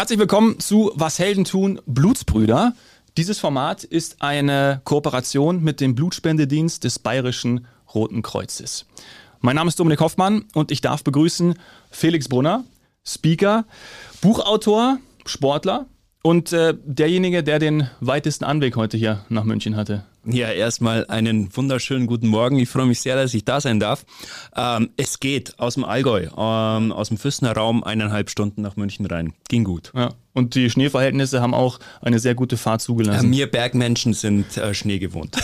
Herzlich willkommen zu Was Helden tun, Blutsbrüder. Dieses Format ist eine Kooperation mit dem Blutspendedienst des Bayerischen Roten Kreuzes. Mein Name ist Dominik Hoffmann und ich darf begrüßen Felix Brunner, Speaker, Buchautor, Sportler und äh, derjenige, der den weitesten Anweg heute hier nach München hatte. Ja, erstmal einen wunderschönen guten Morgen. Ich freue mich sehr, dass ich da sein darf. Ähm, es geht aus dem Allgäu, ähm, aus dem Füßner Raum, eineinhalb Stunden nach München rein. Ging gut. Ja. Und die Schneeverhältnisse haben auch eine sehr gute Fahrt zugelassen. Äh, mir Bergmenschen sind äh, Schnee gewohnt.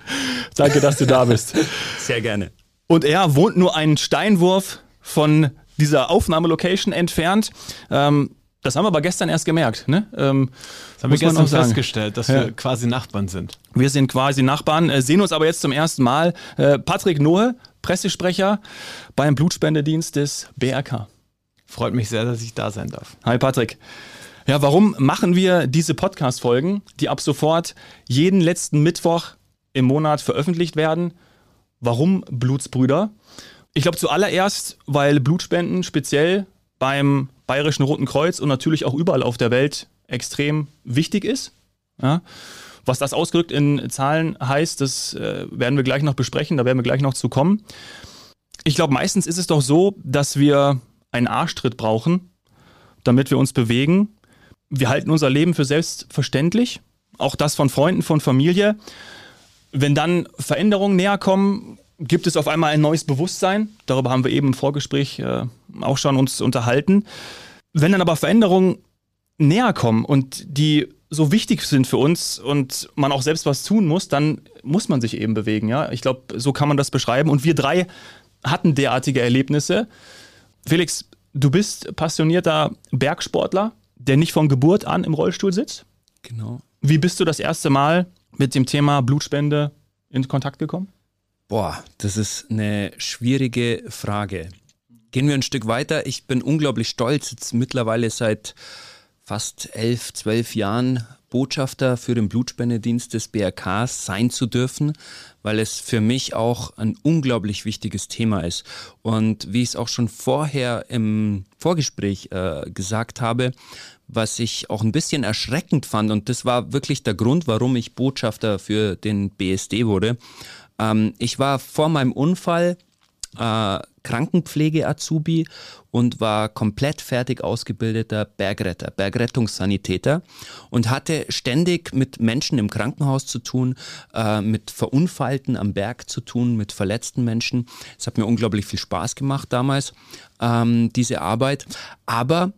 Danke, dass du da bist. Sehr gerne. Und er wohnt nur einen Steinwurf von dieser Aufnahmelocation entfernt. Ähm, das haben wir aber gestern erst gemerkt. Ne? Ähm, das haben wir gestern festgestellt, dass ja. wir quasi Nachbarn sind. Wir sind quasi Nachbarn, äh, sehen uns aber jetzt zum ersten Mal. Äh, Patrick Nohe, Pressesprecher beim Blutspendedienst des BRK. Freut mich sehr, dass ich da sein darf. Hi Patrick. Ja, warum machen wir diese Podcast-Folgen, die ab sofort jeden letzten Mittwoch im Monat veröffentlicht werden? Warum Blutsbrüder? Ich glaube zuallererst, weil Blutspenden speziell beim Bayerischen Roten Kreuz und natürlich auch überall auf der Welt extrem wichtig ist. Ja. Was das ausgedrückt in Zahlen heißt, das äh, werden wir gleich noch besprechen, da werden wir gleich noch zu kommen. Ich glaube, meistens ist es doch so, dass wir einen Arschtritt brauchen, damit wir uns bewegen. Wir halten unser Leben für selbstverständlich, auch das von Freunden, von Familie. Wenn dann Veränderungen näher kommen, gibt es auf einmal ein neues Bewusstsein. Darüber haben wir eben im Vorgespräch äh, auch schon uns unterhalten. Wenn dann aber Veränderungen näher kommen und die so wichtig sind für uns und man auch selbst was tun muss, dann muss man sich eben bewegen. Ja? Ich glaube, so kann man das beschreiben. Und wir drei hatten derartige Erlebnisse. Felix, du bist passionierter Bergsportler, der nicht von Geburt an im Rollstuhl sitzt. Genau. Wie bist du das erste Mal mit dem Thema Blutspende in Kontakt gekommen? Boah, das ist eine schwierige Frage. Gehen wir ein Stück weiter. Ich bin unglaublich stolz, jetzt mittlerweile seit fast elf, zwölf Jahren Botschafter für den Blutspendedienst des BRKs sein zu dürfen, weil es für mich auch ein unglaublich wichtiges Thema ist. Und wie ich es auch schon vorher im Vorgespräch äh, gesagt habe, was ich auch ein bisschen erschreckend fand, und das war wirklich der Grund, warum ich Botschafter für den BSD wurde, ähm, ich war vor meinem Unfall äh, Krankenpflege-Azubi und war komplett fertig ausgebildeter Bergretter, Bergrettungssanitäter und hatte ständig mit Menschen im Krankenhaus zu tun, äh, mit Verunfallten am Berg zu tun, mit verletzten Menschen. Es hat mir unglaublich viel Spaß gemacht damals, ähm, diese Arbeit. Aber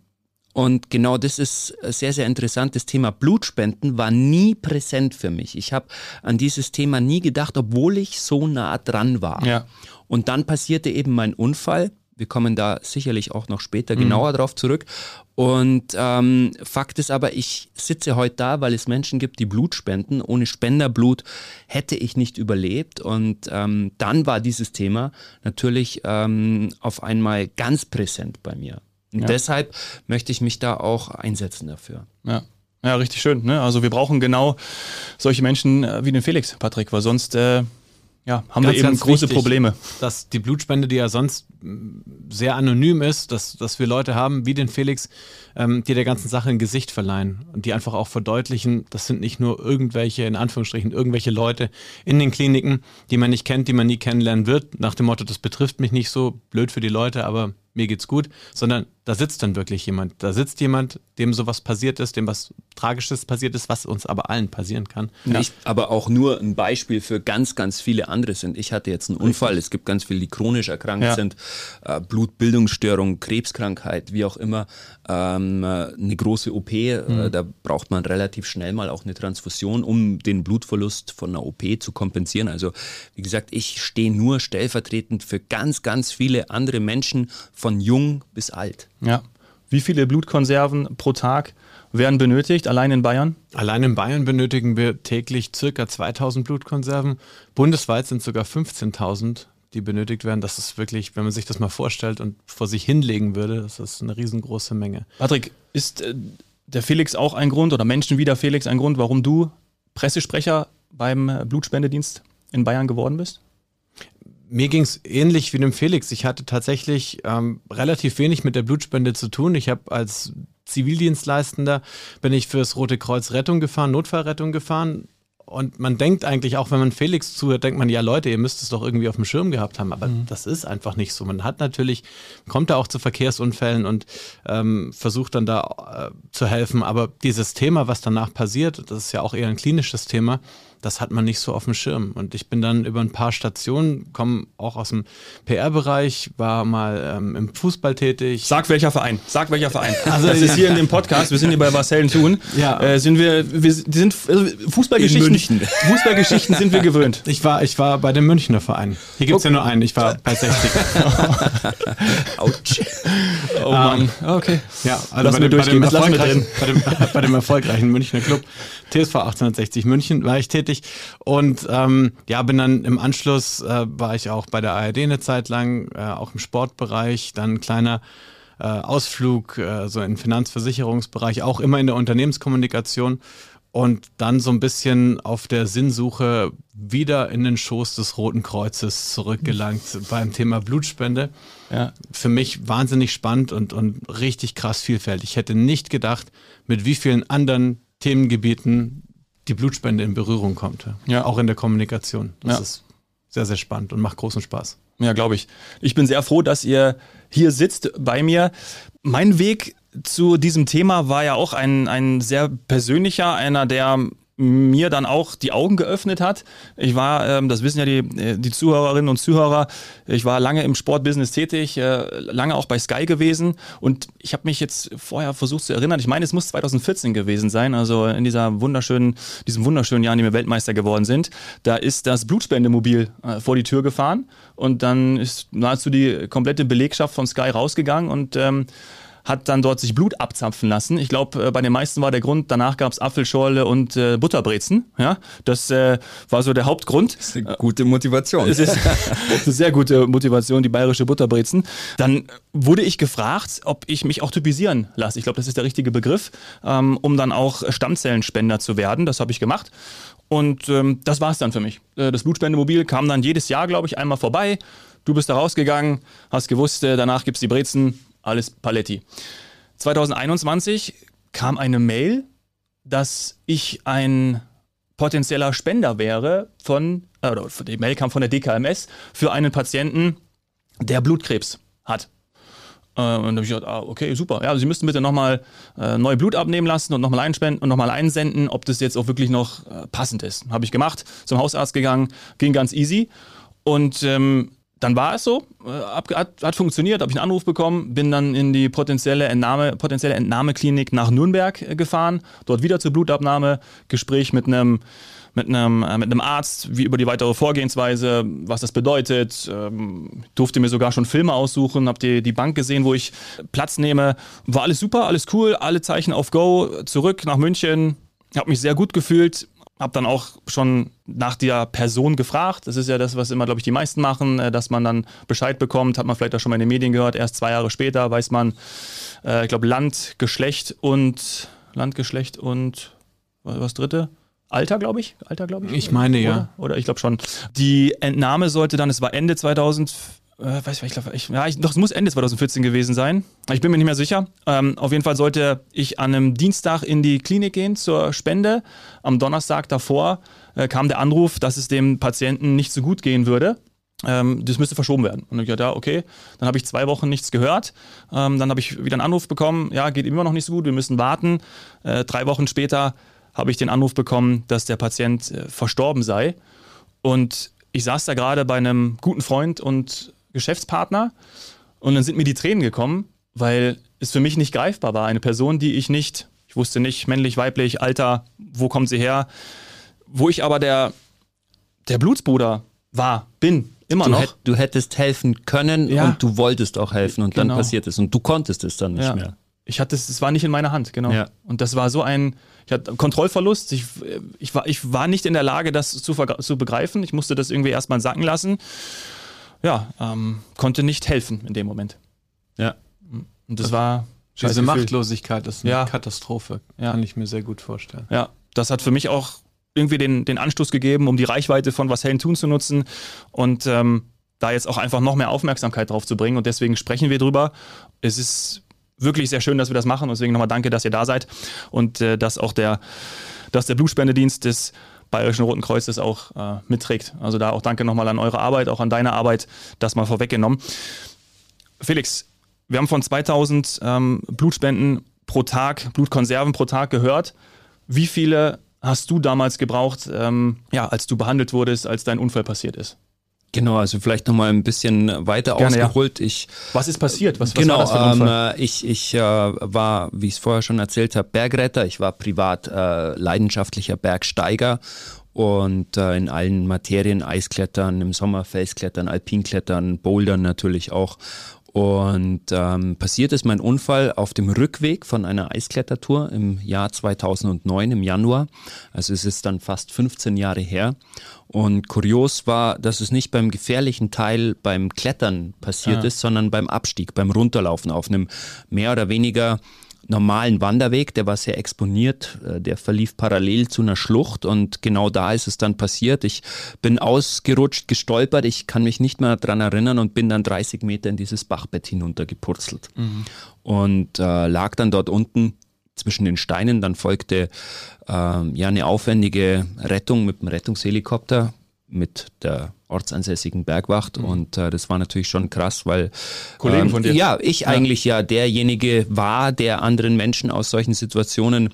und genau das ist sehr, sehr interessant. Das Thema Blutspenden war nie präsent für mich. Ich habe an dieses Thema nie gedacht, obwohl ich so nah dran war. Ja. Und dann passierte eben mein Unfall. Wir kommen da sicherlich auch noch später mhm. genauer drauf zurück. Und ähm, Fakt ist aber, ich sitze heute da, weil es Menschen gibt, die Blut spenden. Ohne Spenderblut hätte ich nicht überlebt. Und ähm, dann war dieses Thema natürlich ähm, auf einmal ganz präsent bei mir. Und ja. deshalb möchte ich mich da auch einsetzen dafür. Ja. Ja, richtig schön. Ne? Also wir brauchen genau solche Menschen äh, wie den Felix, Patrick, weil sonst äh, ja, haben ganz, wir eben große wichtig, Probleme. Dass die Blutspende, die ja sonst sehr anonym ist, dass, dass wir Leute haben wie den Felix, ähm, die der ganzen Sache ein Gesicht verleihen und die einfach auch verdeutlichen, das sind nicht nur irgendwelche, in Anführungsstrichen, irgendwelche Leute in den Kliniken, die man nicht kennt, die man nie kennenlernen wird, nach dem Motto, das betrifft mich nicht so, blöd für die Leute, aber mir geht's gut, sondern da sitzt dann wirklich jemand. Da sitzt jemand, dem sowas passiert ist, dem was Tragisches passiert ist, was uns aber allen passieren kann. Nicht, ja. aber auch nur ein Beispiel für ganz, ganz viele andere sind. Ich hatte jetzt einen Unfall, Richtig. es gibt ganz viele, die chronisch erkrankt ja. sind, äh, Blutbildungsstörung, Krebskrankheit, wie auch immer, ähm, äh, eine große OP, äh, mhm. äh, da braucht man relativ schnell mal auch eine Transfusion, um den Blutverlust von einer OP zu kompensieren. Also wie gesagt, ich stehe nur stellvertretend für ganz, ganz viele andere Menschen von jung bis alt. Ja. Wie viele Blutkonserven pro Tag werden benötigt, allein in Bayern? Allein in Bayern benötigen wir täglich circa 2000 Blutkonserven. Bundesweit sind sogar 15.000, die benötigt werden. Das ist wirklich, wenn man sich das mal vorstellt und vor sich hinlegen würde, das ist eine riesengroße Menge. Patrick, ist äh, der Felix auch ein Grund oder Menschen wie der Felix ein Grund, warum du Pressesprecher beim äh, Blutspendedienst in Bayern geworden bist? Mir ging es ähnlich wie dem Felix. Ich hatte tatsächlich ähm, relativ wenig mit der Blutspende zu tun. Ich habe als Zivildienstleistender bin ich fürs Rote Kreuz Rettung gefahren, Notfallrettung gefahren. Und man denkt eigentlich, auch wenn man Felix zuhört, denkt man, ja Leute, ihr müsst es doch irgendwie auf dem Schirm gehabt haben. Aber mhm. das ist einfach nicht so. Man hat natürlich, kommt da auch zu Verkehrsunfällen und ähm, versucht dann da äh, zu helfen. Aber dieses Thema, was danach passiert, das ist ja auch eher ein klinisches Thema, das hat man nicht so auf dem Schirm. Und ich bin dann über ein paar Stationen, komme auch aus dem PR-Bereich, war mal ähm, im Fußball tätig. Sag welcher Verein, sag welcher Verein. Also das ist hier in dem Podcast, wir sind hier bei Marcel Thun, ja. Äh, sind wir, wir sind also Fußballgeschichten, Fußballgeschichten sind wir gewöhnt. Ich war, ich war bei dem Münchner Verein. Hier gibt es okay. ja nur einen, ich war bei 60. Autsch. Oh Mann, um, ähm, okay. Ja, also bei, dem, bei, dem bei, dem, bei dem erfolgreichen Münchner Club TSV 1860 München war ich tätig und ähm, ja, bin dann im Anschluss, äh, war ich auch bei der ARD eine Zeit lang, äh, auch im Sportbereich, dann ein kleiner äh, Ausflug äh, so im Finanzversicherungsbereich, auch immer in der Unternehmenskommunikation und dann so ein bisschen auf der Sinnsuche wieder in den Schoß des Roten Kreuzes zurückgelangt beim Thema Blutspende. Ja. Für mich wahnsinnig spannend und, und richtig krass vielfältig. Ich hätte nicht gedacht, mit wie vielen anderen Themengebieten die Blutspende in Berührung kommt. Ja. Auch in der Kommunikation. Das ja. ist sehr, sehr spannend und macht großen Spaß. Ja, glaube ich. Ich bin sehr froh, dass ihr hier sitzt bei mir. Mein Weg zu diesem Thema war ja auch ein, ein sehr persönlicher, einer, der mir dann auch die Augen geöffnet hat. Ich war, ähm, das wissen ja die, äh, die Zuhörerinnen und Zuhörer, ich war lange im Sportbusiness tätig, äh, lange auch bei Sky gewesen und ich habe mich jetzt vorher versucht zu erinnern, ich meine, es muss 2014 gewesen sein, also in dieser wunderschönen, diesem wunderschönen Jahr, in dem wir Weltmeister geworden sind, da ist das Blutspendemobil äh, vor die Tür gefahren und dann ist nahezu die komplette Belegschaft von Sky rausgegangen und ähm, hat dann dort sich Blut abzapfen lassen. Ich glaube, äh, bei den meisten war der Grund, danach gab es Apfelschorle und äh, Butterbrezen. Ja? Das äh, war so der Hauptgrund. Das ist eine gute Motivation. Es ist eine sehr gute Motivation, die bayerische Butterbrezen. Dann wurde ich gefragt, ob ich mich auch typisieren lasse. Ich glaube, das ist der richtige Begriff, ähm, um dann auch Stammzellenspender zu werden. Das habe ich gemacht. Und ähm, das war es dann für mich. Äh, das Blutspendemobil kam dann jedes Jahr, glaube ich, einmal vorbei. Du bist da rausgegangen, hast gewusst, äh, danach gibt es die Brezen, alles Paletti. 2021 kam eine Mail, dass ich ein potenzieller Spender wäre von, äh, die Mail kam von der DKMS für einen Patienten, der Blutkrebs hat. Äh, und dann habe ich gedacht, ah, okay, super. Ja, also Sie müssten bitte nochmal äh, neu Blut abnehmen lassen und nochmal einspenden und nochmal einsenden, ob das jetzt auch wirklich noch äh, passend ist. Habe ich gemacht, zum Hausarzt gegangen, ging ganz easy. Und ähm, dann war es so, äh, hat, hat funktioniert, habe ich einen Anruf bekommen, bin dann in die potenzielle, Entnahme, potenzielle Entnahmeklinik nach Nürnberg äh, gefahren, dort wieder zur Blutabnahme, Gespräch mit einem mit einem, äh, mit einem Arzt, wie über die weitere Vorgehensweise, was das bedeutet. Ähm, durfte mir sogar schon Filme aussuchen, habe die, die Bank gesehen, wo ich Platz nehme. War alles super, alles cool, alle Zeichen auf Go, zurück nach München, habe mich sehr gut gefühlt, habe dann auch schon nach der Person gefragt. Das ist ja das, was immer, glaube ich, die meisten machen, äh, dass man dann Bescheid bekommt. Hat man vielleicht auch schon mal in den Medien gehört. Erst zwei Jahre später weiß man, äh, ich glaube, Land, Geschlecht und Land, Geschlecht und was dritte? Alter, glaube ich. Alter, glaube ich. Ich meine, oder? ja. Oder ich glaube schon. Die Entnahme sollte dann, es war Ende 2000 äh, weiß ich, glaube, ich, ja, ich, doch, es muss Ende 2014 gewesen sein. Ich bin mir nicht mehr sicher. Ähm, auf jeden Fall sollte ich an einem Dienstag in die Klinik gehen zur Spende. Am Donnerstag davor äh, kam der Anruf, dass es dem Patienten nicht so gut gehen würde. Ähm, das müsste verschoben werden. Und ich dachte, ja, okay. Dann habe ich zwei Wochen nichts gehört. Ähm, dann habe ich wieder einen Anruf bekommen, ja, geht immer noch nicht so gut, wir müssen warten. Äh, drei Wochen später habe ich den Anruf bekommen, dass der Patient äh, verstorben sei. Und ich saß da gerade bei einem guten Freund und Geschäftspartner. Und dann sind mir die Tränen gekommen, weil es für mich nicht greifbar war. Eine Person, die ich nicht, ich wusste nicht, männlich, weiblich, Alter, wo kommt sie her, wo ich aber der, der Blutsbruder war, bin, immer du noch. Hätt, du hättest helfen können ja. und du wolltest auch helfen und genau. dann passiert es und du konntest es dann nicht ja. mehr. Ich hatte es, es war nicht in meiner Hand, genau. Ja. Und das war so ein, ich hatte Kontrollverlust. Ich, ich, war, ich war nicht in der Lage, das zu, zu begreifen. Ich musste das irgendwie erstmal sacken lassen ja, ähm, konnte nicht helfen in dem Moment. Ja. Und das war. Diese Machtlosigkeit ist eine ja. Katastrophe. Ja. Kann ich mir sehr gut vorstellen. Ja, das hat für mich auch irgendwie den, den Anstoß gegeben, um die Reichweite von Was Hellen tun zu nutzen und ähm, da jetzt auch einfach noch mehr Aufmerksamkeit drauf zu bringen. Und deswegen sprechen wir drüber. Es ist wirklich sehr schön, dass wir das machen. Und deswegen nochmal danke, dass ihr da seid und äh, dass auch der, dass der Blutspendedienst des Bayerischen Roten Kreuzes auch äh, mitträgt. Also da auch danke nochmal an eure Arbeit, auch an deine Arbeit, das mal vorweggenommen. Felix, wir haben von 2000 ähm, Blutspenden pro Tag, Blutkonserven pro Tag gehört. Wie viele hast du damals gebraucht, ähm, ja, als du behandelt wurdest, als dein Unfall passiert ist? Genau, also vielleicht nochmal ein bisschen weiter Gerne, ausgeholt. Ja. Ich, was ist passiert? Was, was genau, war das für ein Unfall? Ähm, ich, ich äh, war, wie ich es vorher schon erzählt habe, Bergretter. Ich war privat äh, leidenschaftlicher Bergsteiger und äh, in allen Materien, Eisklettern, im Sommer Felsklettern, Alpinklettern, Bouldern natürlich auch. Und ähm, passiert ist mein Unfall auf dem Rückweg von einer Eisklettertour im Jahr 2009 im Januar. Also es ist dann fast 15 Jahre her. Und kurios war, dass es nicht beim gefährlichen Teil beim Klettern passiert ah. ist, sondern beim Abstieg, beim Runterlaufen auf einem mehr oder weniger normalen Wanderweg, der war sehr exponiert, äh, der verlief parallel zu einer Schlucht und genau da ist es dann passiert. Ich bin ausgerutscht, gestolpert, ich kann mich nicht mehr daran erinnern und bin dann 30 Meter in dieses Bachbett hinuntergepurzelt mhm. und äh, lag dann dort unten zwischen den Steinen. Dann folgte äh, ja eine aufwendige Rettung mit dem Rettungshelikopter mit der ortsansässigen Bergwacht mhm. und äh, das war natürlich schon krass, weil Kollegen ähm, von dir. Ja, ich ja. eigentlich ja derjenige war, der anderen Menschen aus solchen Situationen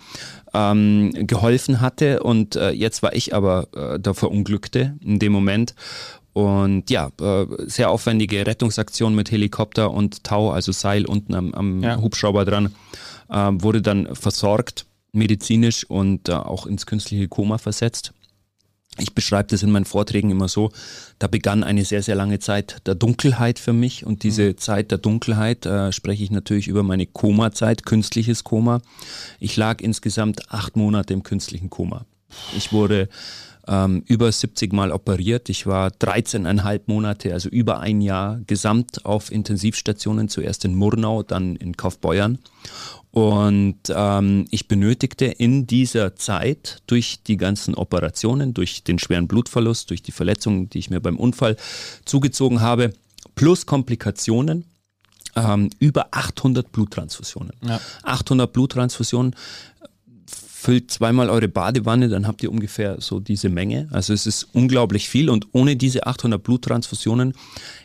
ähm, geholfen hatte und äh, jetzt war ich aber äh, der Verunglückte in dem Moment und ja, äh, sehr aufwendige Rettungsaktion mit Helikopter und Tau, also Seil unten am, am ja. Hubschrauber dran, äh, wurde dann versorgt medizinisch und äh, auch ins künstliche Koma versetzt. Ich beschreibe das in meinen Vorträgen immer so, da begann eine sehr, sehr lange Zeit der Dunkelheit für mich und diese mhm. Zeit der Dunkelheit äh, spreche ich natürlich über meine Koma-Zeit, künstliches Koma. Ich lag insgesamt acht Monate im künstlichen Koma. Ich wurde ähm, über 70 Mal operiert. Ich war 13,5 Monate, also über ein Jahr gesamt auf Intensivstationen, zuerst in Murnau, dann in Kaufbeuern. Und ähm, ich benötigte in dieser Zeit durch die ganzen Operationen, durch den schweren Blutverlust, durch die Verletzungen, die ich mir beim Unfall zugezogen habe, plus Komplikationen, ähm, über 800 Bluttransfusionen. Ja. 800 Bluttransfusionen füllt zweimal eure Badewanne, dann habt ihr ungefähr so diese Menge. Also es ist unglaublich viel und ohne diese 800 Bluttransfusionen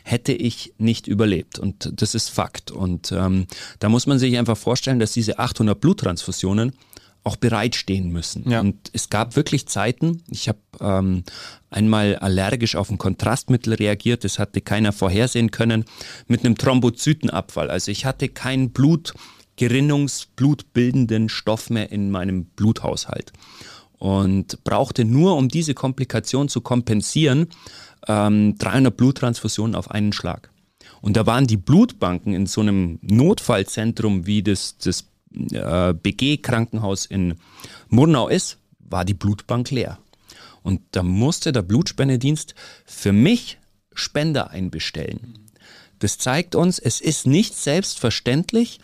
hätte ich nicht überlebt und das ist Fakt. Und ähm, da muss man sich einfach vorstellen, dass diese 800 Bluttransfusionen auch bereitstehen müssen. Ja. Und es gab wirklich Zeiten, ich habe ähm, einmal allergisch auf ein Kontrastmittel reagiert, das hatte keiner vorhersehen können, mit einem Thrombozytenabfall. Also ich hatte kein Blut gerinnungsblutbildenden Stoff mehr in meinem Bluthaushalt. Und brauchte nur, um diese Komplikation zu kompensieren, ähm, 300 Bluttransfusionen auf einen Schlag. Und da waren die Blutbanken in so einem Notfallzentrum wie das, das äh, BG-Krankenhaus in Murnau ist, war die Blutbank leer. Und da musste der Blutspendedienst für mich Spender einbestellen. Das zeigt uns, es ist nicht selbstverständlich,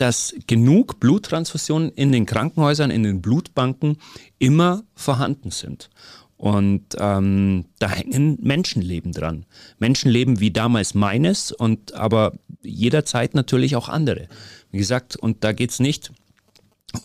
dass genug Bluttransfusionen in den Krankenhäusern, in den Blutbanken immer vorhanden sind. Und ähm, da hängen Menschenleben dran. Menschenleben wie damals meines und aber jederzeit natürlich auch andere. Wie gesagt, und da geht es nicht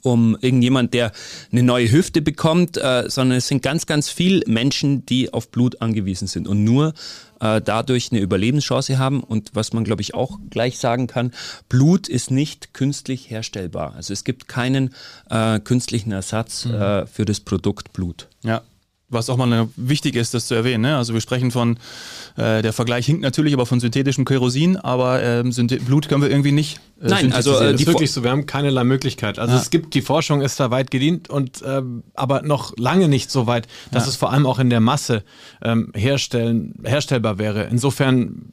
um irgendjemand, der eine neue Hüfte bekommt, äh, sondern es sind ganz, ganz viele Menschen, die auf Blut angewiesen sind und nur äh, dadurch eine Überlebenschance haben. Und was man, glaube ich, auch gleich sagen kann, Blut ist nicht künstlich herstellbar. Also es gibt keinen äh, künstlichen Ersatz mhm. Äh, für das Produkt Blut. Ja, was auch mal wichtig ist, das zu erwähnen. Ne? Also wir sprechen von, äh, der Vergleich hinkt natürlich aber von synthetischem Kerosin, aber ähm, Blut können wir irgendwie nicht. Äh, Nein, also äh, das ist wirklich so, wir haben keinerlei Möglichkeit. Also ja. es gibt, die Forschung ist da weit gedient und ähm, aber noch lange nicht so weit, dass ja. es vor allem auch in der Masse ähm, herstellen, herstellbar wäre. Insofern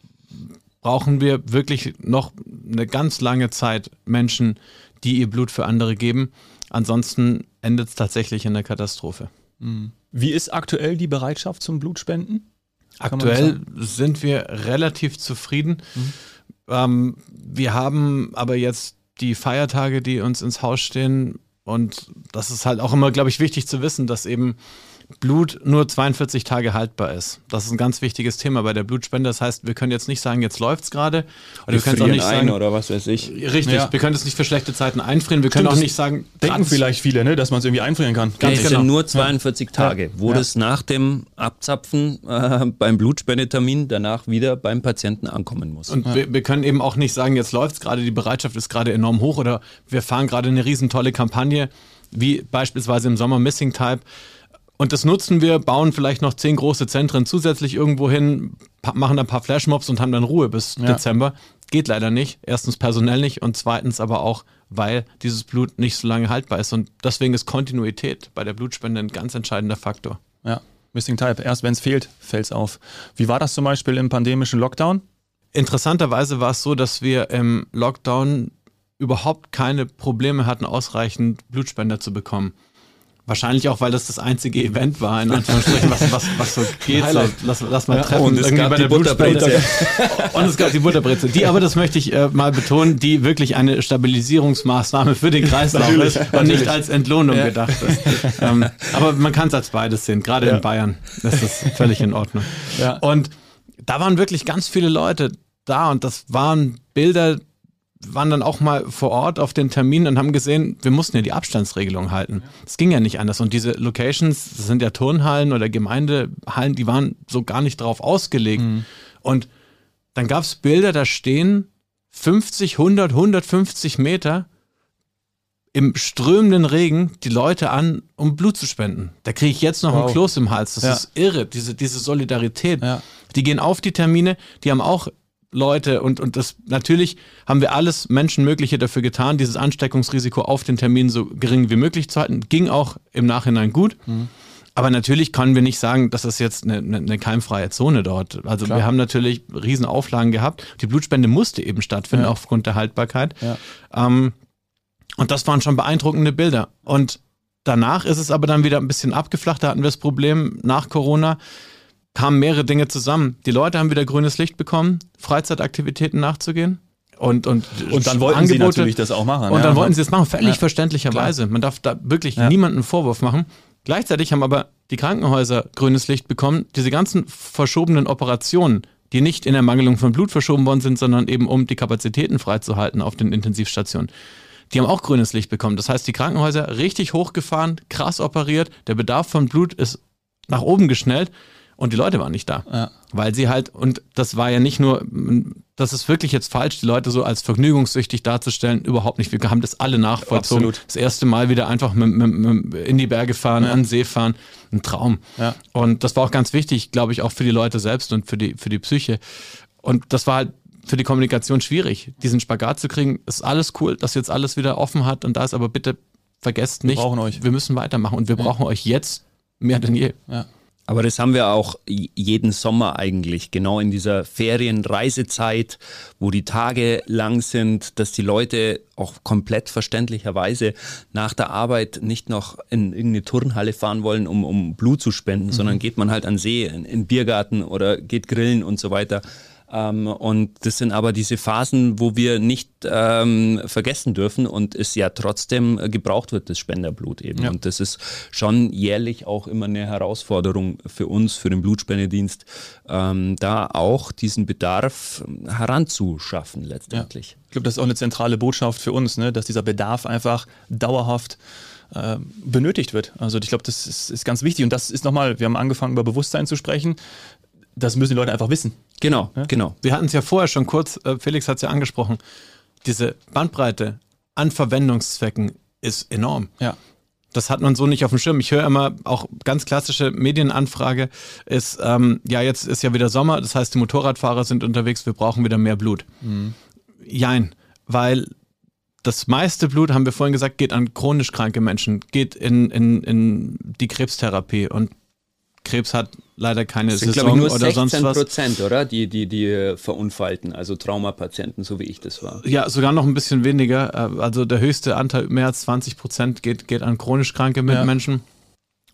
brauchen wir wirklich noch eine ganz lange Zeit Menschen, die ihr Blut für andere geben. Ansonsten endet es tatsächlich in der Katastrophe. Mhm. Wie ist aktuell die Bereitschaft zum Blutspenden? Aktuell sind wir relativ zufrieden. Mhm. Ähm, wir haben aber jetzt die Feiertage, die uns ins Haus stehen. Und das ist halt auch immer, glaube ich, wichtig zu wissen, dass eben Blut nur 42 Tage haltbar ist. Das ist ein ganz wichtiges Thema bei der Blutspende. Das heißt, wir können jetzt nicht sagen, jetzt läuft es gerade. Oder wir, können es auch nicht sagen. Oder was weiß ich. Richtig, ja. wir können es nicht für schlechte Zeiten einfrieren. Wir können Stimmt, auch nicht sagen. Denken vielleicht viele, ne, dass man es irgendwie einfrieren kann. Ganz nee, genau. sind nur 42 ja. Tage, wo ja. das nach dem Abzapfen äh, beim Blutspendetermin danach wieder beim Patienten ankommen muss. Und wir, wir, können eben auch nicht sagen, jetzt läuft es gerade, die Bereitschaft ist gerade enorm hoch oder wir fahren gerade eine riesen tolle Kampagne, wie beispielsweise im Sommer Missing Type und das nutzen wir, bauen vielleicht noch zehn große Zentren zusätzlich irgendwo hin, machen ein paar Flashmobs und haben dann Ruhe bis ja. Dezember. Geht leider nicht. Erstens personell nicht und zweitens aber auch, weil dieses Blut nicht so lange haltbar ist. Und deswegen ist Kontinuität bei der Blutspende ein ganz entscheidender Faktor. Ja, Missing Type. Erst wenn es fehlt, fällt es auf. Wie war das zum Beispiel im pandemischen Lockdown? Interessanterweise war es so, dass wir im Lockdown überhaupt keine Probleme hatten, ausreichend Blutspender zu bekommen. Wahrscheinlich auch, weil das das einzige Event war, in Anführungsstrichen, was, was, was so geht. So, lass, lass mal treffen. Und es irgendwie gab die Butterbrezel. Und es gab die Butterbrezel. Die aber, das möchte ich äh, mal betonen, die wirklich eine Stabilisierungsmaßnahme für den Kreislauf natürlich, ist und nicht als Entlohnung ja. gedacht ist. Ähm, aber man kann es als beides sehen, gerade ja. in Bayern. Das ist völlig in Ordnung. Ja. Und da waren wirklich ganz viele Leute da und das waren Bilder, waren dann auch mal vor Ort auf den Termin und haben gesehen, wir mussten ja die Abstandsregelung halten. Es ging ja nicht anders. Und diese Locations, das sind ja Turnhallen oder Gemeindehallen, die waren so gar nicht drauf ausgelegt. Mhm. Und dann gab es Bilder, da stehen 50, 100, 150 Meter im strömenden Regen die Leute an, um Blut zu spenden. Da kriege ich jetzt noch wow. ein Kloß im Hals. Das ja. ist irre, diese, diese Solidarität. Ja. Die gehen auf die Termine, die haben auch Leute und, und das natürlich haben wir alles Menschenmögliche dafür getan, dieses Ansteckungsrisiko auf den Termin so gering wie möglich zu halten. Ging auch im Nachhinein gut. Mhm. Aber natürlich können wir nicht sagen, dass das jetzt eine, eine, eine keimfreie Zone dort. Also Klar. wir haben natürlich riesen Auflagen gehabt. Die Blutspende musste eben stattfinden, ja. aufgrund der Haltbarkeit. Ja. Ähm, und das waren schon beeindruckende Bilder. Und danach ist es aber dann wieder ein bisschen abgeflacht. Da hatten wir das Problem nach Corona kamen mehrere Dinge zusammen. Die Leute haben wieder grünes Licht bekommen, Freizeitaktivitäten nachzugehen. Und, und, und dann wollten Angebote, sie natürlich das auch machen. Und ja. dann wollten sie es machen, völlig ja. verständlicherweise. Man darf da wirklich ja. niemanden einen Vorwurf machen. Gleichzeitig haben aber die Krankenhäuser grünes Licht bekommen. Diese ganzen verschobenen Operationen, die nicht in Ermangelung von Blut verschoben worden sind, sondern eben um die Kapazitäten freizuhalten auf den Intensivstationen. Die haben auch grünes Licht bekommen. Das heißt, die Krankenhäuser richtig hochgefahren, krass operiert, der Bedarf von Blut ist nach oben geschnellt und die Leute waren nicht da. Ja. Weil sie halt, und das war ja nicht nur, das ist wirklich jetzt falsch, die Leute so als vergnügungssüchtig darzustellen, überhaupt nicht. Wir haben das alle nachvollzogen. Absolut. Das erste Mal wieder einfach mit, mit, mit in die Berge fahren, ja. an den See fahren. Ein Traum. Ja. Und das war auch ganz wichtig, glaube ich, auch für die Leute selbst und für die, für die Psyche. Und das war halt für die Kommunikation schwierig, diesen Spagat zu kriegen. Ist alles cool, dass jetzt alles wieder offen hat und da ist aber bitte vergesst nicht, wir, wir müssen weitermachen und wir brauchen euch jetzt mehr denn je. Ja. Aber das haben wir auch jeden Sommer eigentlich, genau in dieser Ferienreisezeit, wo die Tage lang sind, dass die Leute auch komplett verständlicherweise nach der Arbeit nicht noch in irgendeine Turnhalle fahren wollen, um, um Blut zu spenden, mhm. sondern geht man halt an See, in, in Biergarten oder geht grillen und so weiter. Ähm, und das sind aber diese Phasen, wo wir nicht ähm, vergessen dürfen und es ja trotzdem gebraucht wird, das Spenderblut eben. Ja. Und das ist schon jährlich auch immer eine Herausforderung für uns, für den Blutspendedienst, ähm, da auch diesen Bedarf heranzuschaffen letztendlich. Ja. Ich glaube, das ist auch eine zentrale Botschaft für uns, ne? dass dieser Bedarf einfach dauerhaft äh, benötigt wird. Also ich glaube, das ist, ist, ganz wichtig und das ist nochmal, wir haben angefangen über Bewusstsein zu sprechen das müssen die Leute einfach wissen. Genau, ja? genau. Wir hatten es ja vorher schon kurz, äh, Felix hat es ja angesprochen, diese Bandbreite an Verwendungszwecken ist enorm. Ja. Das hat man so nicht auf dem Schirm. Ich höre immer auch ganz klassische Medienanfrage ist, ähm, ja, jetzt ist ja wieder Sommer, das heißt, die Motorradfahrer sind unterwegs, wir brauchen wieder mehr Blut. Mhm. Jein, weil das meiste Blut, haben wir vorhin gesagt, geht an chronisch kranke Menschen, geht in, in, in die Krebstherapie und Krebs hat leider keine das sind, Saison ich, nur oder sonst was. Prozent, oder? Die, die, die verunfallten, also Traumapatienten, so wie ich das war. Ja, sogar noch ein bisschen weniger. Äh, also der höchste Anteil, mehr als 20 Prozent, geht, geht an chronisch kranke Mitmenschen. Ja.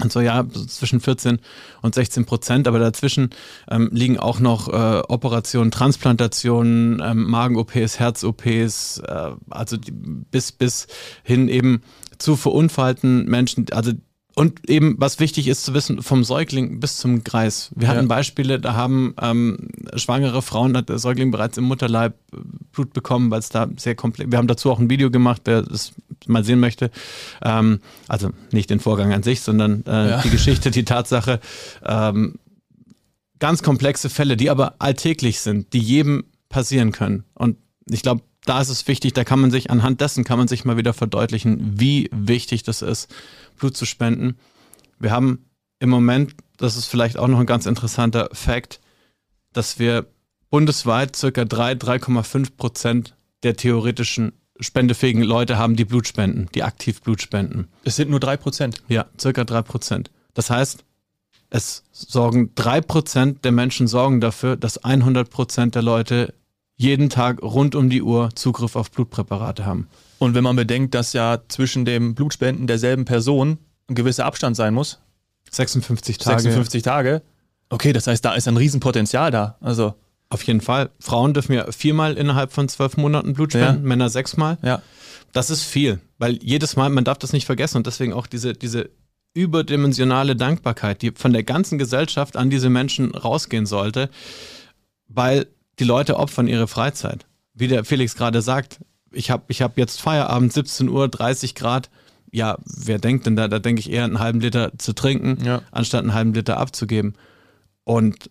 Und so ja, zwischen 14 und 16 Prozent, aber dazwischen ähm, liegen auch noch äh, Operationen, Transplantationen, ähm, Magen-OPs, Herz-OPs, äh, also die, bis, bis hin eben zu verunfallten Menschen, also und eben, was wichtig ist zu wissen, vom Säugling bis zum Greis. Wir hatten ja. Beispiele, da haben ähm, schwangere Frauen, hat der Säugling bereits im Mutterleib äh, Blut bekommen, weil es da sehr komplex Wir haben dazu auch ein Video gemacht, wer das mal sehen möchte. Ähm, also nicht den Vorgang an sich, sondern äh, ja. die Geschichte, die Tatsache. Ähm, ganz komplexe Fälle, die aber alltäglich sind, die jedem passieren können. Und ich glaube, da ist es wichtig, da kann man sich anhand dessen kann man sich mal wieder verdeutlichen, wie wichtig das ist Blut zu spenden. Wir haben im Moment, das ist vielleicht auch noch ein ganz interessanter Fakt, dass wir bundesweit circa 3, 3,5 Prozent der theoretischen spendefähigen Leute haben, die Blut spenden, die aktiv Blut spenden. Es sind nur 3 Prozent? Ja, circa 3 Prozent. Das heißt, es sorgen 3 Prozent der Menschen sorgen dafür, dass 100 Prozent der Leute jeden Tag rund um die Uhr Zugriff auf Blutpräparate haben. Und wenn man bedenkt, dass ja zwischen dem Blutspenden derselben Person ein gewisser Abstand sein muss. 56 Tage. 56 Tage. Okay, das heißt, da ist ein Riesenpotenzial da. Also. Auf jeden Fall. Frauen dürfen ja viermal innerhalb von zwölf Monaten Blut spenden, ja. Männer sechsmal. Ja. Das ist viel, weil jedes Mal, man darf das nicht vergessen und deswegen auch diese, diese überdimensionale Dankbarkeit, die von der ganzen Gesellschaft an diese Menschen rausgehen sollte, weil die Leute opfern ihre Freizeit. Wie der Felix gerade sagt, ich habe ich hab jetzt Feierabend, 17 Uhr, 30 Grad. Ja, wer denkt denn da? Da denke ich eher einen halben Liter zu trinken, ja. anstatt einen halben Liter abzugeben. Und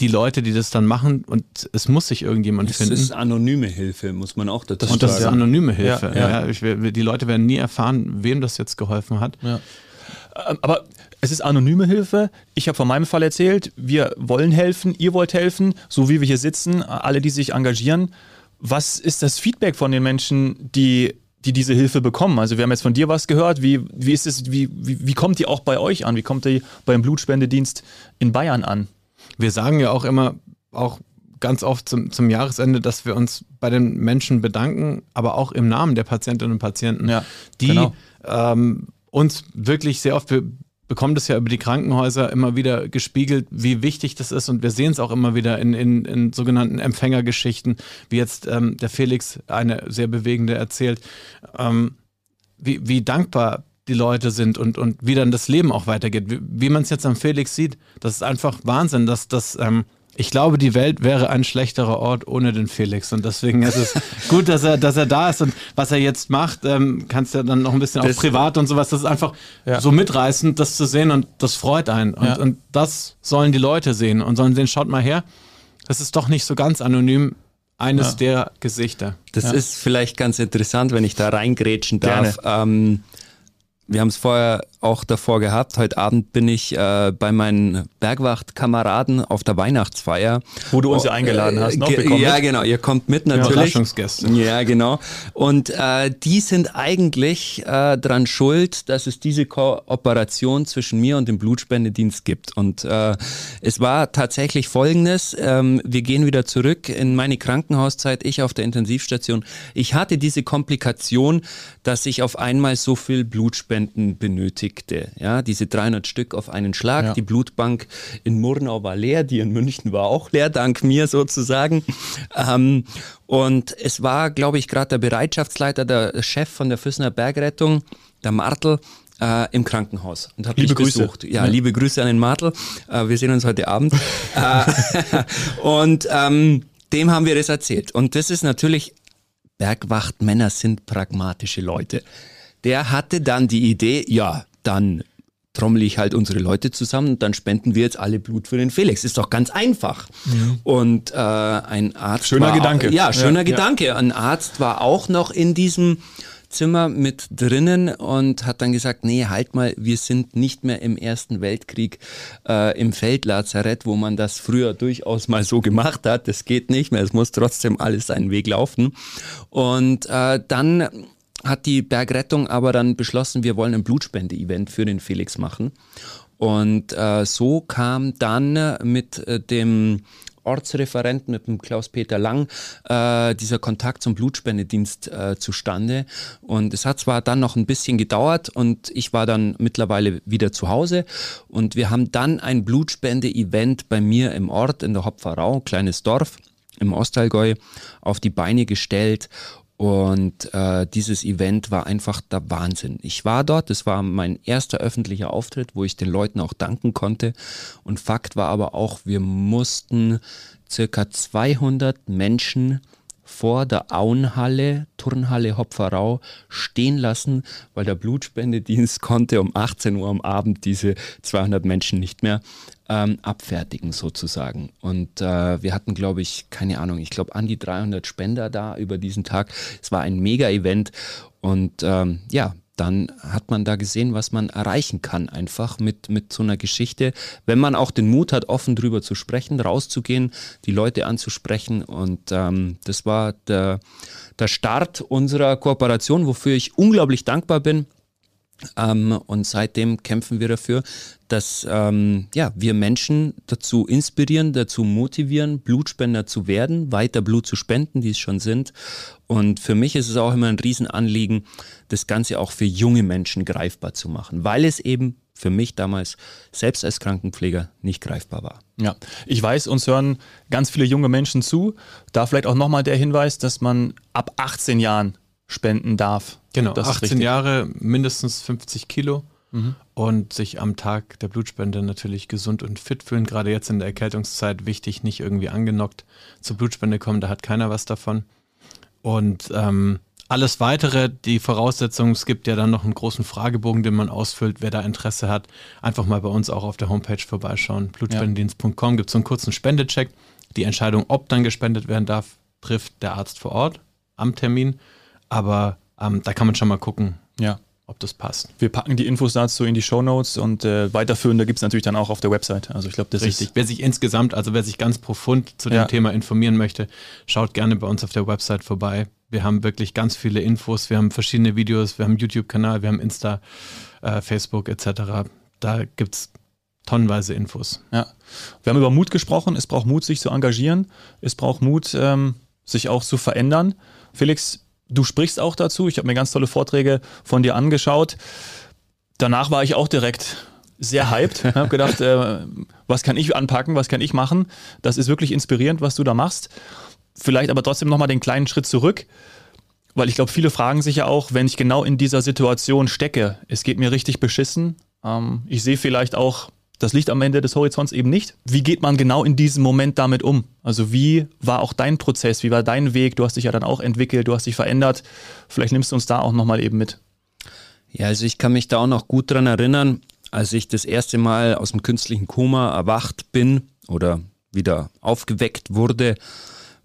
die Leute, die das dann machen, und es muss sich irgendjemand das finden. Das ist anonyme Hilfe, muss man auch dazu sagen. Und das ist anonyme Hilfe. Ja, ja. Ich, die Leute werden nie erfahren, wem das jetzt geholfen hat. Ähm, aber es ist anonyme Hilfe. Ich habe von meinem Fall erzählt, wir wollen helfen, ihr wollt helfen, so wie wir hier sitzen, alle, die sich engagieren. Was ist das Feedback von den Menschen, die, die diese Hilfe bekommen? Also wir haben jetzt von dir was gehört. Wie, wie ist es, wie, wie, wie kommt die auch bei euch an? Wie kommt die beim Blutspendedienst in Bayern an? Wir sagen ja auch immer, auch ganz oft zum, zum Jahresende, dass wir uns bei den Menschen bedanken, aber auch im Namen der Patientinnen und Patienten, ja, die genau. ähm, uns wirklich sehr oft bekommt es ja über die Krankenhäuser immer wieder gespiegelt, wie wichtig das ist. Und wir sehen es auch immer wieder in, in, in sogenannten Empfängergeschichten, wie jetzt ähm, der Felix eine sehr bewegende erzählt, ähm, wie, wie dankbar die Leute sind und, und wie dann das Leben auch weitergeht. Wie, wie man es jetzt am Felix sieht, das ist einfach Wahnsinn, dass das ähm, ich glaube, die Welt wäre ein schlechterer Ort ohne den Felix. Und deswegen ist es gut, dass er, dass er da ist. Und was er jetzt macht, ähm, kannst du ja dann noch ein bisschen das, auch privat und sowas. Das ist einfach ja. so mitreißend, das zu sehen. Und das freut einen. Und, ja. und das sollen die Leute sehen und sollen sehen, schaut mal her, das ist doch nicht so ganz anonym eines ja. der Gesichter. Das ist vielleicht ganz interessant, wenn ich da reingrätschen darf. Ähm, wir haben es vorher auch davor gehabt. Heute Abend bin ich äh, bei meinen Bergwachtkameraden auf der Weihnachtsfeier. Wo du uns ja eingeladen hast. Noch, ja, mit. genau. Ihr kommt mit natürlich. Ja, Überraschungsgäste. Ja, genau. Und äh, die sind eigentlich äh, dran schuld, dass es diese Kooperation zwischen mir und dem Blutspendedienst gibt. Und äh, es war tatsächlich Folgendes. Ähm, wir gehen wieder zurück in meine Krankenhauszeit. Ich auf der Intensivstation. Ich hatte diese Komplikation, dass ich auf einmal so viel Blutspenden benötigte. Ja, diese 300 Stück auf einen Schlag. Ja. Die Blutbank in Murnau war leer, die in München war auch leer, dank mir sozusagen. Ähm, und es war, glaube ich, gerade der Bereitschaftsleiter, der Chef von der Füssener Bergrettung, der Martel, äh, im Krankenhaus und habe liebe Grüße. besucht. Ja, ja, liebe Grüße an den Martel. Äh, wir sehen uns heute Abend. äh, und ähm, dem haben wir das erzählt. Und das ist natürlich Bergwachtmänner sind pragmatische Leute. Der hatte dann die Idee, ja, dann trommel ich halt unsere Leute zusammen und dann spenden wir jetzt alle Blut für den Felix. Ist doch ganz einfach. Mhm. Und äh, ein Arzt. Schöner war, Gedanke. Ja, schöner ja, Gedanke. Ja. Ein Arzt war auch noch in diesem Zimmer mit drinnen und hat dann gesagt, nee, halt mal, wir sind nicht mehr im Ersten Weltkrieg äh, im Feldlazarett, wo man das früher durchaus mal so gemacht hat. Das geht nicht mehr, es muss trotzdem alles seinen Weg laufen. Und äh, dann hat die Bergrettung aber dann beschlossen, wir wollen ein Blutspende-Event für den Felix machen. Und äh, so kam dann mit äh, dem Ortsreferenten, mit dem Klaus-Peter Lang, äh, dieser Kontakt zum Blutspendedienst äh, zustande. Und es hat zwar dann noch ein bisschen gedauert und ich war dann mittlerweile wieder zu Hause und wir haben dann ein Blutspende-Event bei mir im Ort in der Hopferau, kleines Dorf im Ostallgäu, auf die Beine gestellt Und äh, dieses Event war einfach der Wahnsinn. Ich war dort, es war mein erster öffentlicher Auftritt, wo ich den Leuten auch danken konnte. Und Fakt war aber auch, wir mussten circa 200 Menschen vor der Auenhalle, Turnhalle Hopferau stehen lassen, weil der Blutspendedienst konnte um 18 Uhr am Abend diese 200 Menschen nicht mehr ähm, abfertigen sozusagen. Und äh, wir hatten, glaube ich, keine Ahnung, ich glaube an die 300 Spender da über diesen Tag. Es war ein Mega-Event und ähm, ja, dann hat man da gesehen, was man erreichen kann, einfach mit, mit so einer Geschichte. Wenn man auch den Mut hat, offen drüber zu sprechen, rauszugehen, die Leute anzusprechen. Und ähm, das war der, der Start unserer Kooperation, wofür ich unglaublich dankbar bin. Ähm, und seitdem kämpfen wir dafür, dass ähm, ja, wir Menschen dazu inspirieren, dazu motivieren, Blutspender zu werden, weiter Blut zu spenden, die es schon sind. Und für mich ist es auch immer ein Riesenanliegen, das Ganze auch für junge Menschen greifbar zu machen, weil es eben für mich damals selbst als Krankenpfleger nicht greifbar war. Ja, ich weiß, uns hören ganz viele junge Menschen zu. Da vielleicht auch nochmal der Hinweis, dass man ab 18 Jahren spenden darf. Genau, das 18 Jahre, mindestens 50 Kilo mhm. und sich am Tag der Blutspende natürlich gesund und fit fühlen. Gerade jetzt in der Erkältungszeit wichtig, nicht irgendwie angenockt zur Blutspende kommen, da hat keiner was davon. Und ähm, alles weitere, die Voraussetzungen, es gibt ja dann noch einen großen Fragebogen, den man ausfüllt, wer da Interesse hat, einfach mal bei uns auch auf der Homepage vorbeischauen. Blutspendendienst.com gibt es so einen kurzen Spendecheck. Die Entscheidung, ob dann gespendet werden darf, trifft der Arzt vor Ort am Termin. Aber ähm, da kann man schon mal gucken, ja. ob das passt. Wir packen die Infos dazu in die Show Notes und äh, weiterführende gibt es natürlich dann auch auf der Website. Also ich glaube, das Richtig. Ist wer sich insgesamt, also wer sich ganz profund zu dem ja. Thema informieren möchte, schaut gerne bei uns auf der Website vorbei. Wir haben wirklich ganz viele Infos, wir haben verschiedene Videos, wir haben YouTube-Kanal, wir haben Insta, äh, Facebook etc. Da gibt es tonnenweise Infos. Ja. Wir haben über Mut gesprochen. Es braucht Mut, sich zu engagieren. Es braucht Mut, ähm, sich auch zu verändern. Felix, Du sprichst auch dazu. Ich habe mir ganz tolle Vorträge von dir angeschaut. Danach war ich auch direkt sehr hyped. habe gedacht, äh, was kann ich anpacken, was kann ich machen? Das ist wirklich inspirierend, was du da machst. Vielleicht aber trotzdem nochmal den kleinen Schritt zurück, weil ich glaube, viele fragen sich ja auch, wenn ich genau in dieser Situation stecke, es geht mir richtig beschissen. Ähm, ich sehe vielleicht auch das Licht am Ende des Horizonts eben nicht. Wie geht man genau in diesem Moment damit um? Also wie war auch dein Prozess? Wie war dein Weg? Du hast dich ja dann auch entwickelt, du hast dich verändert. Vielleicht nimmst du uns da auch nochmal eben mit. Ja, also ich kann mich da auch noch gut dran erinnern, als ich das erste Mal aus dem künstlichen Koma erwacht bin oder wieder aufgeweckt wurde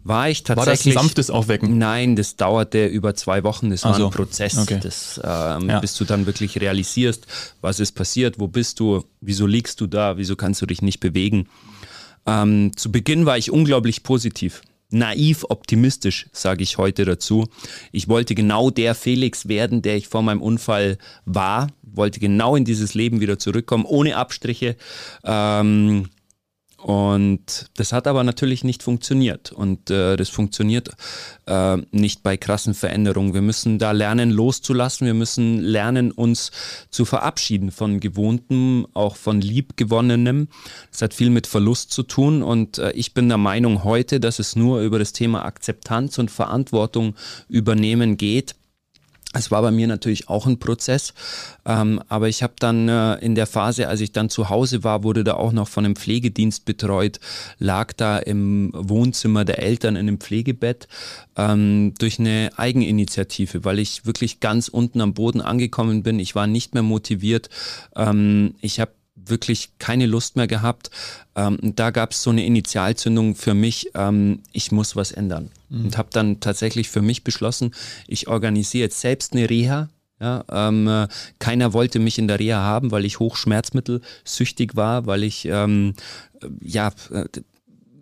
war ich tatsächlich. War das ein sanftes Aufwecken? Nein, das dauerte über zwei Wochen. Das war so. ein Prozess, okay. das, ähm, ja. bis du dann wirklich realisierst, was ist passiert, wo bist du, wieso liegst du da, wieso kannst du dich nicht bewegen. Ähm, zu Beginn war ich unglaublich positiv. Naiv optimistisch, sage ich heute dazu. Ich wollte genau der Felix werden, der ich vor meinem Unfall war, wollte genau in dieses Leben wieder zurückkommen, ohne Abstriche. Ähm, und das hat aber natürlich nicht funktioniert. Und äh, das funktioniert äh, nicht bei krassen Veränderungen. Wir müssen da lernen, loszulassen. Wir müssen lernen, uns zu verabschieden von Gewohntem, auch von Liebgewonnenem. Das hat viel mit Verlust zu tun. Und äh, ich bin der Meinung heute, dass es nur über das Thema Akzeptanz und Verantwortung übernehmen geht es war bei mir natürlich auch ein Prozess, ähm, aber ich habe dann äh, in der Phase, als ich dann zu Hause war, wurde da auch noch von einem Pflegedienst betreut, lag da im Wohnzimmer der Eltern in einem Pflegebett ähm, durch eine Eigeninitiative, weil ich wirklich ganz unten am Boden angekommen bin. Ich war nicht mehr motiviert. Ähm, ich habe wirklich keine Lust mehr gehabt. Ähm, da gab es so eine Initialzündung für mich, ähm, ich muss was ändern. Mhm. Und habe dann tatsächlich für mich beschlossen, ich organisiere jetzt selbst eine Reha. Ja, ähm, äh, keiner wollte mich in der Reha haben, weil ich hochschmerzmittelsüchtig war, weil ich ähm, äh, ja äh,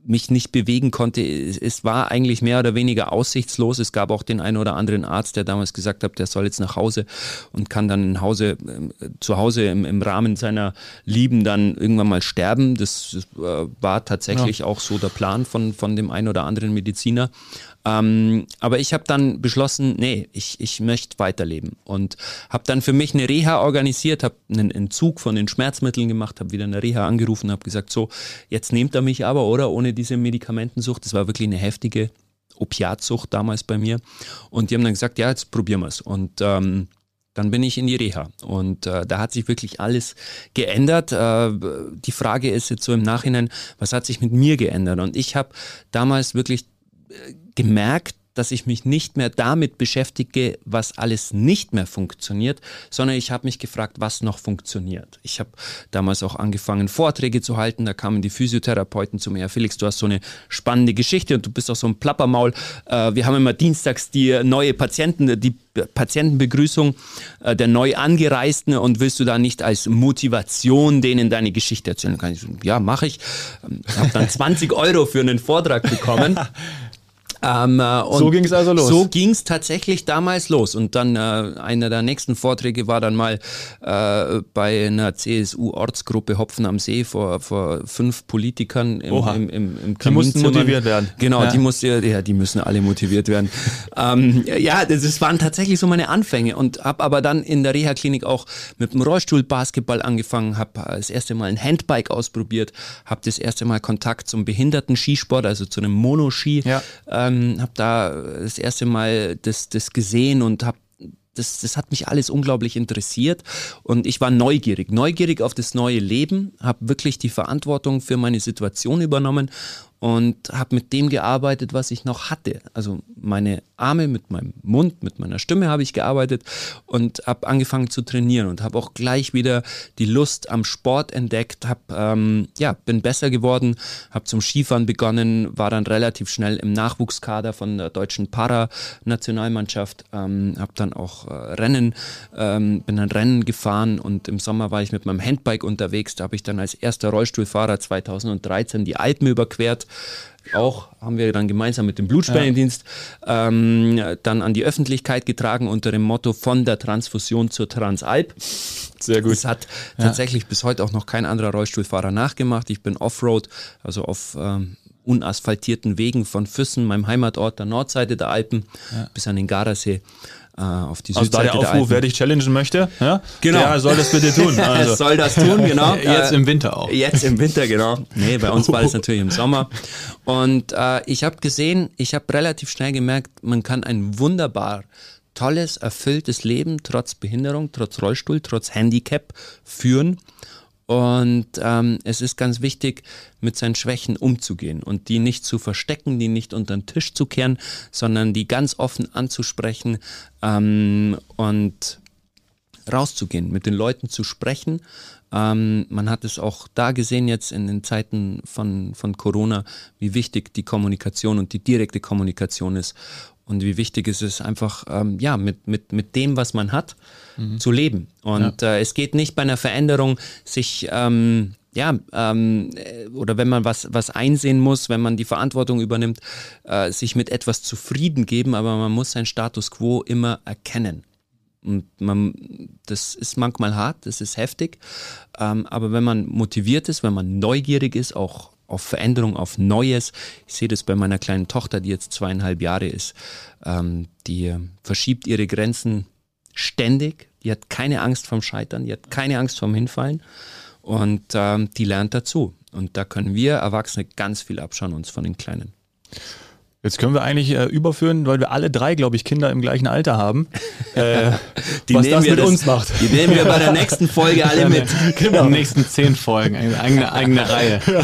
mich nicht bewegen konnte. Es war eigentlich mehr oder weniger aussichtslos. Es gab auch den einen oder anderen Arzt, der damals gesagt hat, der soll jetzt nach Hause und kann dann in Hause, äh, zu Hause im, im Rahmen seiner Lieben dann irgendwann mal sterben. Das, das äh, war tatsächlich ja. auch so der Plan von, von dem einen oder anderen Mediziner. Ähm, aber ich habe dann beschlossen, nee, ich, ich möchte weiterleben und habe dann für mich eine Reha organisiert, habe einen Entzug von den Schmerzmitteln gemacht, habe wieder eine Reha angerufen, habe gesagt, so, jetzt nehmt er mich aber, oder, ohne diese Medikamentensucht. Das war wirklich eine heftige Opiatsucht damals bei mir. Und die haben dann gesagt, ja, jetzt probieren wir es. Und ähm, dann bin ich in die Reha. Und äh, da hat sich wirklich alles geändert. Äh, die Frage ist jetzt so im Nachhinein, was hat sich mit mir geändert? Und ich habe damals wirklich äh, gemerkt, dass ich mich nicht mehr damit beschäftige, was alles nicht mehr funktioniert, sondern ich habe mich gefragt, was noch funktioniert. Ich habe damals auch angefangen, Vorträge zu halten. Da kamen die Physiotherapeuten zu mir. Felix, du hast so eine spannende Geschichte und du bist auch so ein Plappermaul. Äh, wir haben immer dienstags die neue Patienten, die Patientenbegrüßung äh, der neu angereisten und willst du da nicht als Motivation denen deine Geschichte erzählen? Kann ich so, ja, mache ich. Ähm, habe dann 20 Euro für einen Vortrag bekommen. Ähm, äh, so ging es also los. So ging es tatsächlich damals los. Und dann äh, einer der nächsten Vorträge war dann mal äh, bei einer CSU-Ortsgruppe Hopfen am See vor, vor fünf Politikern im, Oha. im, im, im Die mussten motiviert werden. Genau, ja. die, musste, ja, die müssen alle motiviert werden. ähm, ja, das, das, waren tatsächlich so meine Anfänge und habe aber dann in der Reha-Klinik auch mit dem Rollstuhl-Basketball angefangen, habe das erste Mal ein Handbike ausprobiert, habe das erste Mal Kontakt zum Behinderten-Skisport, also zu einem Monoski ja. äh, ähm, habe da das erste Mal das, das gesehen und habe das, das hat mich alles unglaublich interessiert und ich war neugierig, neugierig auf das neue Leben, habe wirklich die Verantwortung für meine Situation übernommen und habe mit dem gearbeitet, was ich noch hatte. Also meine Arme mit meinem Mund, mit meiner Stimme habe ich gearbeitet und habe angefangen zu trainieren und habe auch gleich wieder die Lust am Sport entdeckt. Hab, ähm, ja, bin besser geworden, habe zum Skifahren begonnen, war dann relativ schnell im Nachwuchskader von der deutschen Para-Nationalmannschaft, ähm, habe dann auch äh, Rennen, ähm, bin dann Rennen gefahren und im Sommer war ich mit meinem Handbike unterwegs. Da habe ich dann als erster Rollstuhlfahrer 2013 die Alpen überquert auch haben wir dann gemeinsam mit dem Blutspendendienst ja. ähm, dann an die Öffentlichkeit getragen unter dem Motto von der Transfusion zur Transalp. Sehr gut. Das hat ja. tatsächlich bis heute auch noch kein anderer Rollstuhlfahrer nachgemacht. Ich bin Offroad, also auf ähm, unasphaltierten Wegen von Füssen, meinem Heimatort der Nordseite der Alpen, ja. bis an den Gardasee äh, auf die also Südseite. Also da der Aufruf, wer dich challengen möchte, ja, genau. der soll das bitte tun. Also. soll das tun, genau. Jetzt im Winter auch. Jetzt im Winter, genau. Nee, bei uns war das natürlich im Sommer. Und äh, ich habe gesehen, ich habe relativ schnell gemerkt, man kann ein wunderbar tolles, erfülltes Leben trotz Behinderung, trotz Rollstuhl, trotz Handicap führen und ähm, es ist ganz wichtig, mit seinen Schwächen umzugehen und die nicht zu verstecken, die nicht unter den Tisch zu kehren, sondern die ganz offen anzusprechen ähm, und rauszugehen, mit den Leuten zu sprechen. Ähm, man hat es auch da gesehen jetzt in den Zeiten von, von Corona, wie wichtig die Kommunikation und die direkte Kommunikation ist und wie wichtig ist es einfach, ähm, ja, mit, mit, mit dem, was man hat, mhm. zu leben. Und ja. äh, es geht nicht bei einer Veränderung, sich, ähm, ja, ähm, äh, oder wenn man was, was einsehen muss, wenn man die Verantwortung übernimmt, äh, sich mit etwas zufrieden geben, aber man muss sein Status quo immer erkennen. Und man, das ist manchmal hart, das ist heftig, ähm, aber wenn man motiviert ist, wenn man neugierig ist, auch auf Veränderung, auf Neues. Ich sehe das bei meiner kleinen Tochter, die jetzt zweieinhalb Jahre ist. Ähm, die verschiebt ihre Grenzen ständig. Die hat keine Angst vom Scheitern, die hat keine Angst vom Hinfallen und ähm, die lernt dazu. Und da können wir Erwachsene ganz viel abschauen uns von den Kleinen. Jetzt können wir eigentlich äh, überführen, weil wir alle drei, glaube ich, Kinder im gleichen Alter haben. Äh, was das mit das, uns macht. Die nehmen wir bei der nächsten Folge alle mit. Genau. In den nächsten zehn Folgen, eine eigene, eigene Reihe. Ja.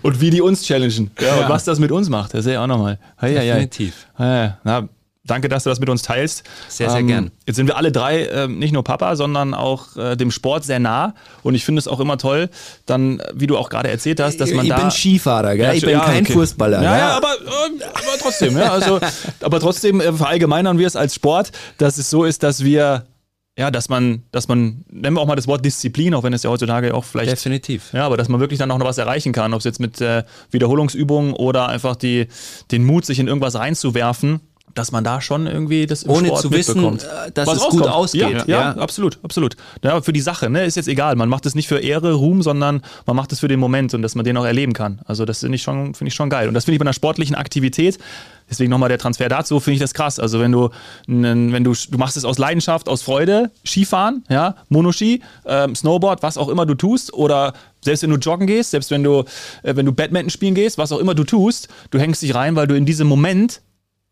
Und wie die uns challengen. Ja, ja. Und was das mit uns macht, das sehe ich auch nochmal. Definitiv. Ja, na, Danke, dass du das mit uns teilst. Sehr, sehr ähm, gern. Jetzt sind wir alle drei äh, nicht nur Papa, sondern auch äh, dem Sport sehr nah. Und ich finde es auch immer toll, dann, wie du auch gerade erzählt hast, dass man ich da. Ich bin Skifahrer, gell? Ja, ich bin ja, kein okay. Fußballer. Ja, ja, aber, äh, aber trotzdem, ja. Also, aber trotzdem äh, verallgemeinern wir es als Sport, dass es so ist, dass wir ja, dass man, dass man, nennen wir auch mal das Wort Disziplin, auch wenn es ja heutzutage auch vielleicht. Definitiv. Ja, aber dass man wirklich dann auch noch was erreichen kann, ob es jetzt mit äh, Wiederholungsübungen oder einfach die, den Mut, sich in irgendwas reinzuwerfen, dass man da schon irgendwie das im Ohne Sport zu wissen, äh, dass Was es rauskommt. gut ausgeht. Ja, ja, ja, absolut, absolut. Ja, für die Sache, ne, ist jetzt egal. Man macht es nicht für Ehre, Ruhm, sondern man macht es für den Moment und dass man den auch erleben kann. Also das finde ich schon, finde ich schon geil. Und das finde ich bei einer sportlichen Aktivität Deswegen nochmal der Transfer dazu, finde ich das krass. Also wenn du, wenn du, du machst es aus Leidenschaft, aus Freude, Skifahren, ja, Monoski, ähm, Snowboard, was auch immer du tust, oder selbst wenn du joggen gehst, selbst wenn du, äh, wenn du Badminton spielen gehst, was auch immer du tust, du hängst dich rein, weil du in diesem Moment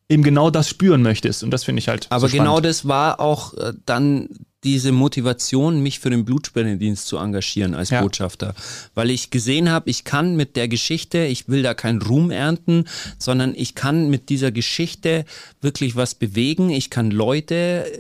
eben genau das spüren möchtest. Und das finde ich halt. Aber so genau das war auch äh, dann diese Motivation, mich für den Blutspendendienst zu engagieren als Ja. Botschafter. Weil ich gesehen habe, ich kann mit der Geschichte, ich will da keinen Ruhm ernten, sondern ich kann mit dieser Geschichte wirklich was bewegen. Ich kann Leute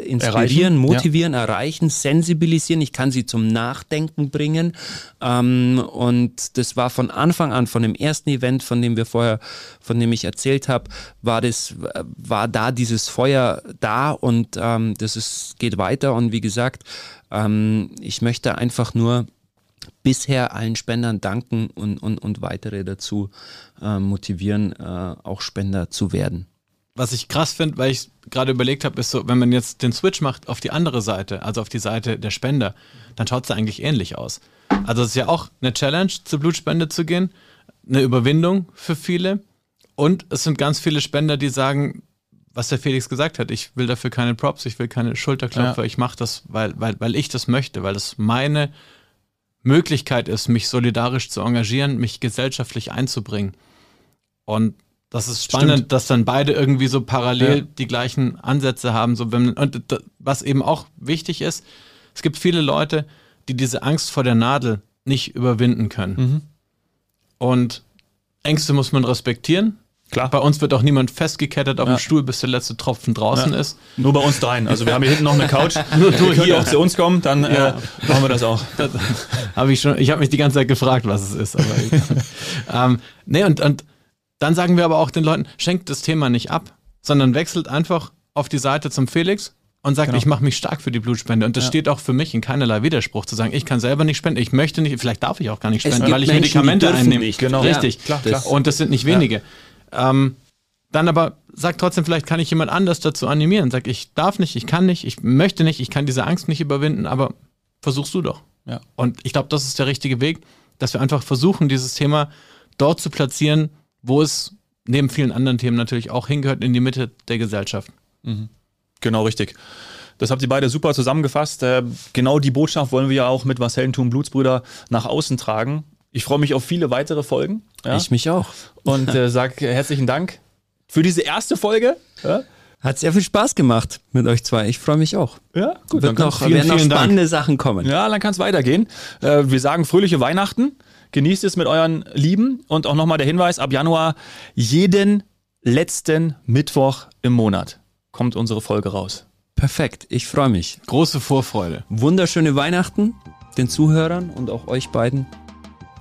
inspirieren, Erreichen, motivieren, erreichen, sensibilisieren. Ich kann sie zum Nachdenken bringen. Ähm, und das war von Anfang an, von dem ersten Event, von dem wir vorher, von dem ich erzählt habe, war das, war da dieses Feuer da und ähm, das ist, geht weiter. Und wie gesagt, ähm, ich möchte einfach nur bisher allen Spendern danken und, und, und weitere dazu äh, motivieren, äh, auch Spender zu werden. Was ich krass finde, weil ich gerade überlegt habe, ist so, wenn man jetzt den Switch macht auf die andere Seite, also auf die Seite der Spender, dann schaut es eigentlich ähnlich aus. Also es ist ja auch eine Challenge, zur Blutspende zu gehen, eine Überwindung für viele. Und es sind ganz viele Spender, die sagen, was der Felix gesagt hat, ich will dafür keine Props, ich will keine Schulterklopfer, Ja. ich mache das, weil, weil, weil ich das möchte, weil das meine Möglichkeit ist, mich solidarisch zu engagieren, mich gesellschaftlich einzubringen. Und das ist spannend, Stimmt. dass dann beide irgendwie so parallel Ja. die gleichen Ansätze haben. So wenn, und was eben auch wichtig ist, es gibt viele Leute, die diese Angst vor der Nadel nicht überwinden können. Mhm. Und Ängste muss man respektieren. Klar. Bei uns wird auch niemand festgekettet auf Ja. dem Stuhl, bis der letzte Tropfen draußen Ja. ist. Nur bei uns dreien. Also wir haben hier hinten noch eine Couch. Nur- könnt hier. auch zu uns kommen, dann äh, machen wir das auch. Habe ich schon, ich habe mich die ganze Zeit gefragt, was es ist. Aber ähm, nee, und, und dann sagen wir aber auch den Leuten, schenkt das Thema nicht ab, sondern wechselt einfach auf die Seite zum Felix und sagt, Genau. ich mache mich stark für die Blutspende. Und das Ja. steht auch für mich in keinerlei Widerspruch zu sagen, ich kann selber nicht spenden, ich möchte nicht, vielleicht darf ich auch gar nicht spenden, weil ich Menschen, Medikamente einnehme. nicht. Genau. Richtig, Ja, klar, Das- klar. Und das sind nicht wenige. Ähm, dann aber sagt trotzdem, vielleicht kann ich jemand anders dazu animieren. Sag, ich darf nicht, ich kann nicht, ich möchte nicht, ich kann diese Angst nicht überwinden, aber versuchst du doch. Ja. Und ich glaube, das ist der richtige Weg, dass wir einfach versuchen, dieses Thema dort zu platzieren, wo es neben vielen anderen Themen natürlich auch hingehört, in die Mitte der Gesellschaft. Genau richtig. Das habt ihr beide super zusammengefasst. Äh, genau die Botschaft wollen wir ja auch mit Was Helden tun Blutsbrüder nach außen tragen. Ich freue mich auf viele weitere Folgen. Ja? Ich mich auch. und äh, sag herzlichen Dank für diese erste Folge. Ja, Hat sehr viel Spaß gemacht mit euch zwei. Ich freue mich auch. ja gut. Wird dann noch, kann's- werden noch vielen Dank. spannende Sachen kommen. Ja, dann kann es weitergehen. Äh, wir sagen fröhliche Weihnachten. Genießt es mit euren Lieben. Und auch nochmal der Hinweis, ab Januar jeden letzten Mittwoch im Monat kommt unsere Folge raus. Perfekt. Ich freue mich. Große Vorfreude. Wunderschöne Weihnachten den Zuhörern und auch euch beiden.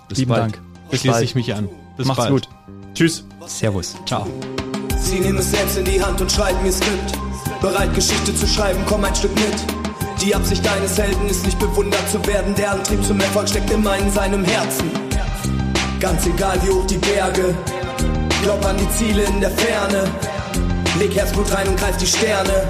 Bis Lieben bald. Dank. Bis Schließe bald. ich mich an. Bis Macht's bald. gut. Tschüss. Servus. Ciao. Sie nehmen es selbst in die Hand und schreiben ihr Skript. Bereit, Geschichte zu schreiben, komm ein Stück mit. Die Absicht deines Helden ist nicht bewundert zu werden. Der Antrieb zum Erfolg steckt immer in seinem Herzen. Ganz egal wie hoch die Berge. Glaub an die Ziele in der Ferne. Leg Herzblut rein und greif die Sterne.